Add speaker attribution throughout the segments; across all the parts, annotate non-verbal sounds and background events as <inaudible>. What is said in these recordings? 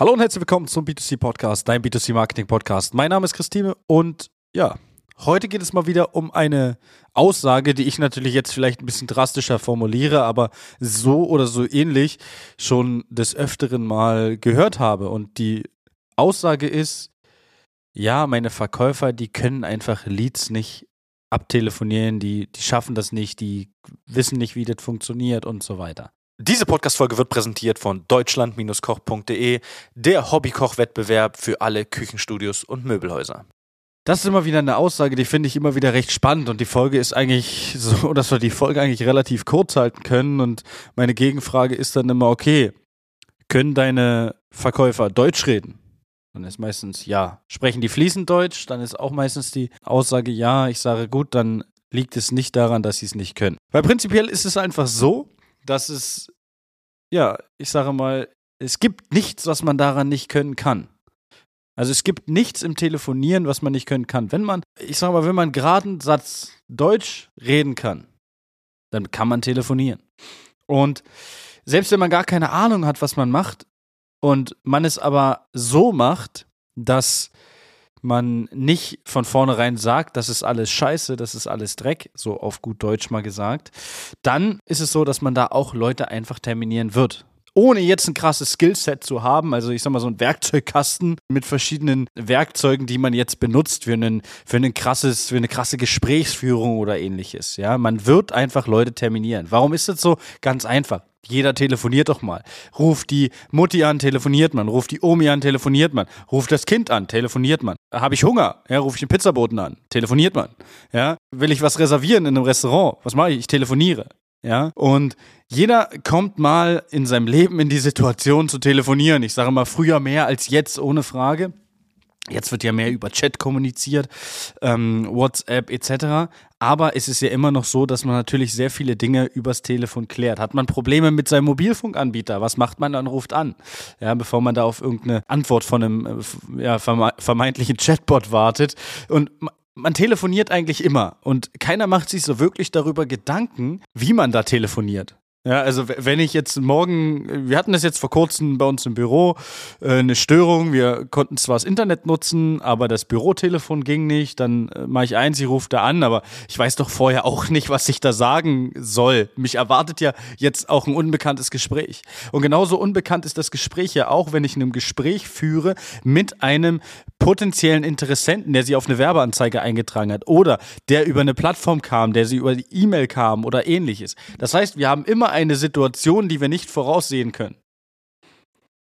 Speaker 1: Hallo und herzlich willkommen zum B2C Podcast, dein B2C Marketing Podcast. Mein Name ist Christine und ja, heute geht es mal wieder um eine Aussage, die ich natürlich jetzt vielleicht ein bisschen drastischer formuliere, aber so oder so ähnlich schon des Öfteren mal gehört habe. Und die Aussage ist, ja, meine Verkäufer, die können einfach Leads nicht abtelefonieren, die, die schaffen das nicht, die wissen nicht, wie das funktioniert und so weiter. Diese Podcast-Folge wird präsentiert von deutschland-koch.de, der Hobbykoch-Wettbewerb für alle Küchenstudios und Möbelhäuser. Das ist immer wieder eine Aussage, die finde ich immer wieder recht spannend und die Folge ist eigentlich <laughs> so, dass wir die Folge eigentlich relativ kurz halten können und meine Gegenfrage ist dann immer, okay, können deine Verkäufer Deutsch reden? Dann ist meistens ja. Sprechen die fließend Deutsch? Dann ist auch meistens die Aussage ja. Ich sage gut, dann liegt es nicht daran, dass sie es nicht können. Weil prinzipiell ist es einfach so, dass es, ja, ich sage mal, es gibt nichts, was man daran nicht können kann. Also es gibt nichts im Telefonieren, was man nicht können kann. Wenn man, ich sage mal, wenn man gerade einen Satz Deutsch reden kann, dann kann man telefonieren. Und selbst wenn man gar keine Ahnung hat, was man macht, und man es aber so macht, dass man nicht von vornherein sagt, das ist alles scheiße, das ist alles Dreck, so auf gut Deutsch mal gesagt, dann ist es so, dass man da auch Leute einfach terminieren wird. Ohne jetzt ein krasses Skillset zu haben, also ich sag mal so ein Werkzeugkasten mit verschiedenen Werkzeugen, die man jetzt benutzt für einen, für ein krasses, für eine krasse Gesprächsführung oder ähnliches. Ja, man wird einfach Leute terminieren. Warum ist das so? Ganz einfach. Jeder telefoniert doch mal. Ruft die Mutti an, telefoniert man. Ruft die Omi an, telefoniert man. Ruft das Kind an, telefoniert man. Habe ich Hunger? Ja, rufe ich den Pizzaboten an, telefoniert man. Ja, will ich was reservieren in einem Restaurant? Was mache ich? Ich telefoniere. Ja, und jeder kommt mal in seinem Leben in die Situation zu telefonieren. Ich sage mal früher mehr als jetzt, ohne Frage. Jetzt wird ja mehr über Chat kommuniziert, ähm, WhatsApp etc. Aber es ist ja immer noch so, dass man natürlich sehr viele Dinge übers Telefon klärt. Hat man Probleme mit seinem Mobilfunkanbieter? Was macht man dann? Ruft an. Ja, bevor man da auf irgendeine Antwort von einem äh, ja, vermeintlichen Chatbot wartet. Und man telefoniert eigentlich immer und keiner macht sich so wirklich darüber Gedanken, wie man da telefoniert. Ja, also wenn ich jetzt morgen, wir hatten das jetzt vor kurzem bei uns im Büro, äh, eine Störung, wir konnten zwar das Internet nutzen, aber das Bürotelefon ging nicht, dann äh, mache ich eins, ich rufe da an, aber ich weiß doch vorher auch nicht, was ich da sagen soll. Mich erwartet ja jetzt auch ein unbekanntes Gespräch. Und genauso unbekannt ist das Gespräch ja auch, wenn ich ein Gespräch führe mit einem potenziellen Interessenten, der sie auf eine Werbeanzeige eingetragen hat oder der über eine Plattform kam, der sie über die E-Mail kam oder ähnliches. Das heißt, wir haben immer eine Situation, die wir nicht voraussehen können.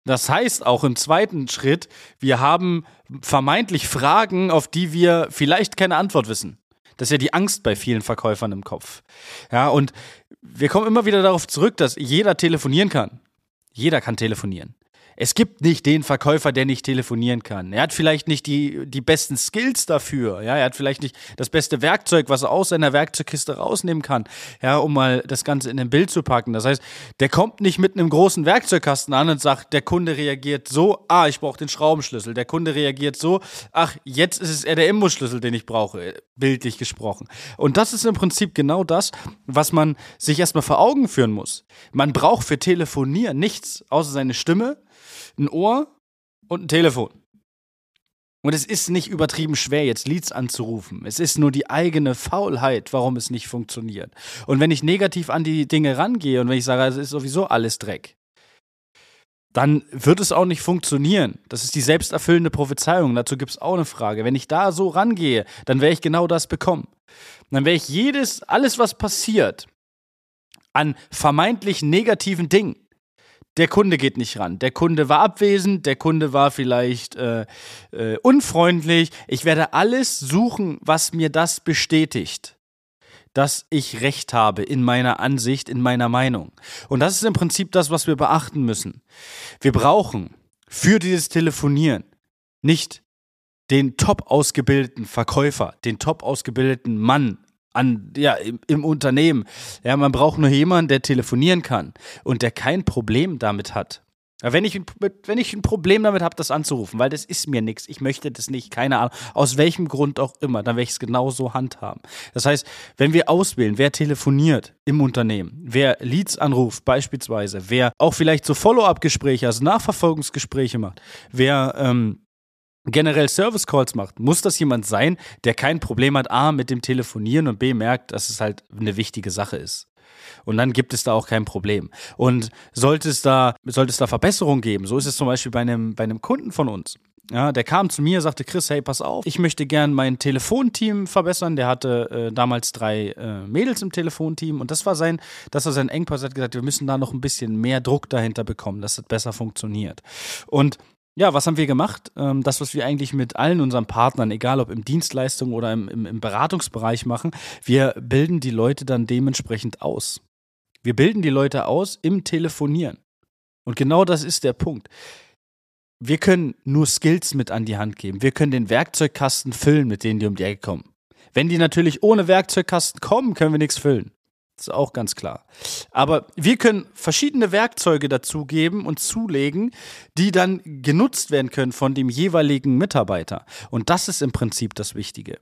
Speaker 1: Das heißt auch im zweiten Schritt, wir haben vermeintlich Fragen, auf die wir vielleicht keine Antwort wissen. Das ist ja die Angst bei vielen Verkäufern im Kopf. Ja, und wir kommen immer wieder darauf zurück, dass jeder telefonieren kann. Jeder kann telefonieren es gibt nicht den Verkäufer, der nicht telefonieren kann. Er hat vielleicht nicht die, die besten Skills dafür. Ja, er hat vielleicht nicht das beste Werkzeug, was er aus seiner Werkzeugkiste rausnehmen kann, ja, um mal das Ganze in ein Bild zu packen. Das heißt, der kommt nicht mit einem großen Werkzeugkasten an und sagt, der Kunde reagiert so, ah, ich brauche den Schraubenschlüssel. Der Kunde reagiert so, ach, jetzt ist es eher der Imbusschlüssel, den ich brauche, bildlich gesprochen. Und das ist im Prinzip genau das, was man sich erstmal vor Augen führen muss. Man braucht für Telefonieren nichts außer seine Stimme, ein Ohr und ein Telefon. Und es ist nicht übertrieben schwer, jetzt Leads anzurufen. Es ist nur die eigene Faulheit, warum es nicht funktioniert. Und wenn ich negativ an die Dinge rangehe und wenn ich sage, es ist sowieso alles Dreck, dann wird es auch nicht funktionieren. Das ist die selbsterfüllende Prophezeiung. Dazu gibt es auch eine Frage. Wenn ich da so rangehe, dann werde ich genau das bekommen. dann werde ich jedes, alles, was passiert, an vermeintlich negativen Dingen, der Kunde geht nicht ran. Der Kunde war abwesend, der Kunde war vielleicht äh, äh, unfreundlich. Ich werde alles suchen, was mir das bestätigt, dass ich recht habe in meiner Ansicht, in meiner Meinung. Und das ist im Prinzip das, was wir beachten müssen. Wir brauchen für dieses Telefonieren nicht den top ausgebildeten Verkäufer, den top ausgebildeten Mann, an, ja, im, im, Unternehmen. Ja, man braucht nur jemanden, der telefonieren kann und der kein Problem damit hat. wenn ich, wenn ich ein Problem damit habe, das anzurufen, weil das ist mir nichts, ich möchte das nicht, keine Ahnung, aus welchem Grund auch immer, dann werde ich es genauso handhaben. Das heißt, wenn wir auswählen, wer telefoniert im Unternehmen, wer Leads anruft beispielsweise, wer auch vielleicht so Follow-up-Gespräche, also Nachverfolgungsgespräche macht, wer ähm, generell Service Calls macht, muss das jemand sein, der kein Problem hat, A, mit dem Telefonieren und B, merkt, dass es halt eine wichtige Sache ist. Und dann gibt es da auch kein Problem. Und sollte es da, sollte es da Verbesserungen geben, so ist es zum Beispiel bei einem, bei einem Kunden von uns. Ja, der kam zu mir, sagte Chris, hey, pass auf, ich möchte gern mein Telefonteam verbessern. Der hatte äh, damals drei äh, Mädels im Telefonteam und das war sein, das war sein Engpass. Er hat gesagt, wir müssen da noch ein bisschen mehr Druck dahinter bekommen, dass es besser funktioniert. Und ja, was haben wir gemacht? Ähm, das, was wir eigentlich mit allen unseren Partnern, egal ob im Dienstleistung oder im, im, im Beratungsbereich machen, wir bilden die Leute dann dementsprechend aus. Wir bilden die Leute aus im Telefonieren. Und genau das ist der Punkt. Wir können nur Skills mit an die Hand geben. Wir können den Werkzeugkasten füllen, mit denen die um die Ecke kommen. Wenn die natürlich ohne Werkzeugkasten kommen, können wir nichts füllen. Ist auch ganz klar. Aber wir können verschiedene Werkzeuge dazugeben und zulegen, die dann genutzt werden können von dem jeweiligen Mitarbeiter. Und das ist im Prinzip das Wichtige.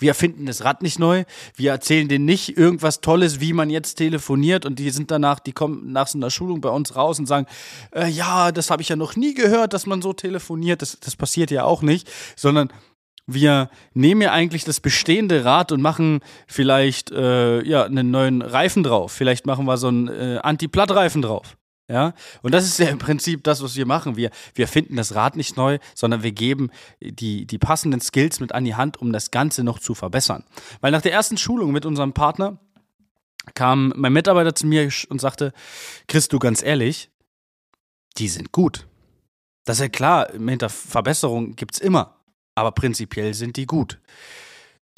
Speaker 1: Wir erfinden das Rad nicht neu. Wir erzählen denen nicht irgendwas Tolles, wie man jetzt telefoniert. Und die sind danach, die kommen nach so einer Schulung bei uns raus und sagen, äh, ja, das habe ich ja noch nie gehört, dass man so telefoniert. Das, das passiert ja auch nicht. Sondern wir nehmen ja eigentlich das bestehende Rad und machen vielleicht äh, ja einen neuen Reifen drauf. Vielleicht machen wir so einen äh, Anti-Platt-Reifen drauf. Ja, und das ist ja im Prinzip das, was wir machen. Wir, wir finden das Rad nicht neu, sondern wir geben die, die passenden Skills mit an die Hand, um das Ganze noch zu verbessern. Weil nach der ersten Schulung mit unserem Partner kam mein Mitarbeiter zu mir und sagte, Chris, du ganz ehrlich, die sind gut. Das ist ja klar, hinter Verbesserung gibt es immer aber prinzipiell sind die gut.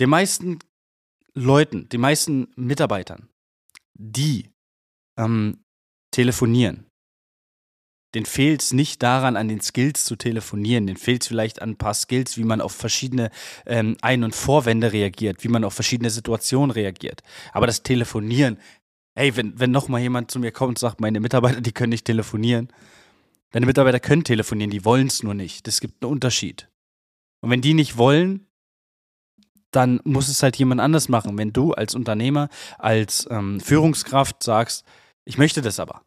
Speaker 1: Den meisten Leuten, den meisten Mitarbeitern, die ähm, telefonieren, den fehlt es nicht daran, an den Skills zu telefonieren. Den fehlt es vielleicht an ein paar Skills, wie man auf verschiedene ähm, Ein- und Vorwände reagiert, wie man auf verschiedene Situationen reagiert. Aber das Telefonieren, hey, wenn, wenn noch mal jemand zu mir kommt und sagt, meine Mitarbeiter, die können nicht telefonieren. Deine Mitarbeiter können telefonieren, die wollen es nur nicht. Es gibt einen Unterschied. Und wenn die nicht wollen, dann muss es halt jemand anders machen. Wenn du als Unternehmer, als ähm, Führungskraft sagst, ich möchte das aber.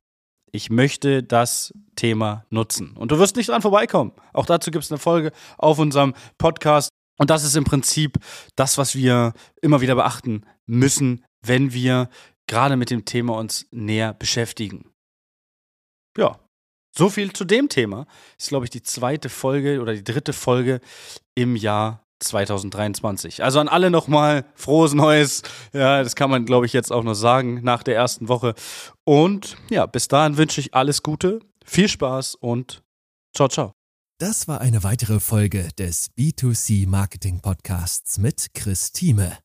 Speaker 1: Ich möchte das Thema nutzen. Und du wirst nicht dran vorbeikommen. Auch dazu gibt es eine Folge auf unserem Podcast. Und das ist im Prinzip das, was wir immer wieder beachten müssen, wenn wir gerade mit dem Thema uns näher beschäftigen. Ja, so viel zu dem Thema. Ist, glaube ich, die zweite Folge oder die dritte Folge im Jahr 2023. Also an alle nochmal frohes Neues. Ja, das kann man, glaube ich, jetzt auch noch sagen nach der ersten Woche. Und ja, bis dahin wünsche ich alles Gute, viel Spaß und ciao, ciao.
Speaker 2: Das war eine weitere Folge des B2C Marketing Podcasts mit Chris Thieme.